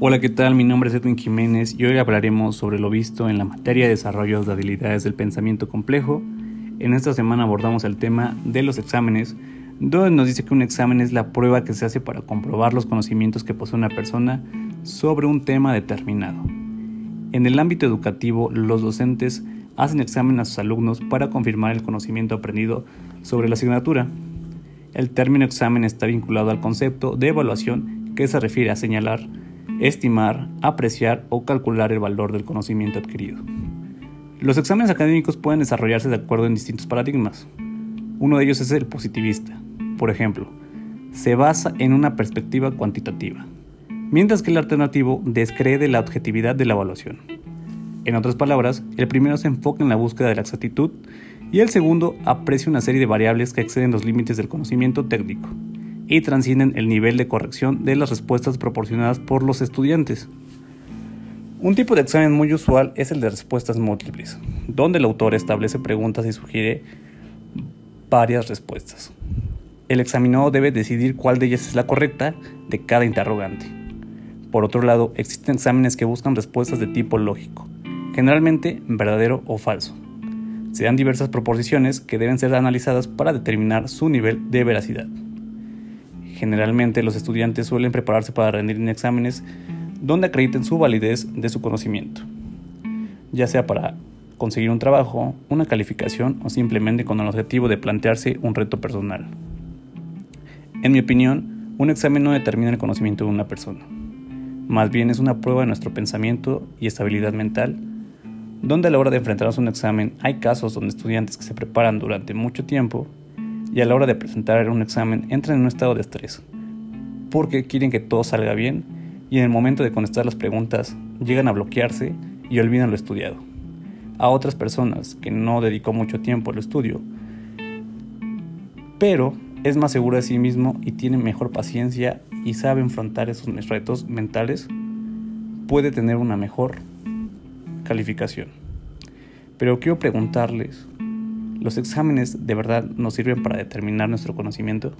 Hola, ¿qué tal? Mi nombre es Edwin Jiménez y hoy hablaremos sobre lo visto en la materia de desarrollo de habilidades del pensamiento complejo. En esta semana abordamos el tema de los exámenes, donde nos dice que un examen es la prueba que se hace para comprobar los conocimientos que posee una persona sobre un tema determinado. En el ámbito educativo, los docentes hacen examen a sus alumnos para confirmar el conocimiento aprendido sobre la asignatura. El término examen está vinculado al concepto de evaluación que se refiere a señalar estimar, apreciar o calcular el valor del conocimiento adquirido. Los exámenes académicos pueden desarrollarse de acuerdo en distintos paradigmas. Uno de ellos es el positivista. Por ejemplo, se basa en una perspectiva cuantitativa, mientras que el alternativo descree de la objetividad de la evaluación. En otras palabras, el primero se enfoca en la búsqueda de la exactitud y el segundo aprecia una serie de variables que exceden los límites del conocimiento técnico y transcienden el nivel de corrección de las respuestas proporcionadas por los estudiantes. Un tipo de examen muy usual es el de respuestas múltiples, donde el autor establece preguntas y sugiere varias respuestas. El examinado debe decidir cuál de ellas es la correcta de cada interrogante. Por otro lado, existen exámenes que buscan respuestas de tipo lógico, generalmente verdadero o falso. Se dan diversas proposiciones que deben ser analizadas para determinar su nivel de veracidad. Generalmente los estudiantes suelen prepararse para rendir en exámenes donde acrediten su validez de su conocimiento, ya sea para conseguir un trabajo, una calificación o simplemente con el objetivo de plantearse un reto personal. En mi opinión, un examen no determina el conocimiento de una persona, más bien es una prueba de nuestro pensamiento y estabilidad mental, donde a la hora de enfrentarnos a un examen hay casos donde estudiantes que se preparan durante mucho tiempo y a la hora de presentar un examen entran en un estado de estrés, porque quieren que todo salga bien y en el momento de contestar las preguntas llegan a bloquearse y olvidan lo estudiado. A otras personas que no dedicó mucho tiempo al estudio, pero es más seguro de sí mismo y tiene mejor paciencia y sabe enfrentar esos retos mentales, puede tener una mejor calificación. Pero quiero preguntarles, ¿Los exámenes de verdad nos sirven para determinar nuestro conocimiento?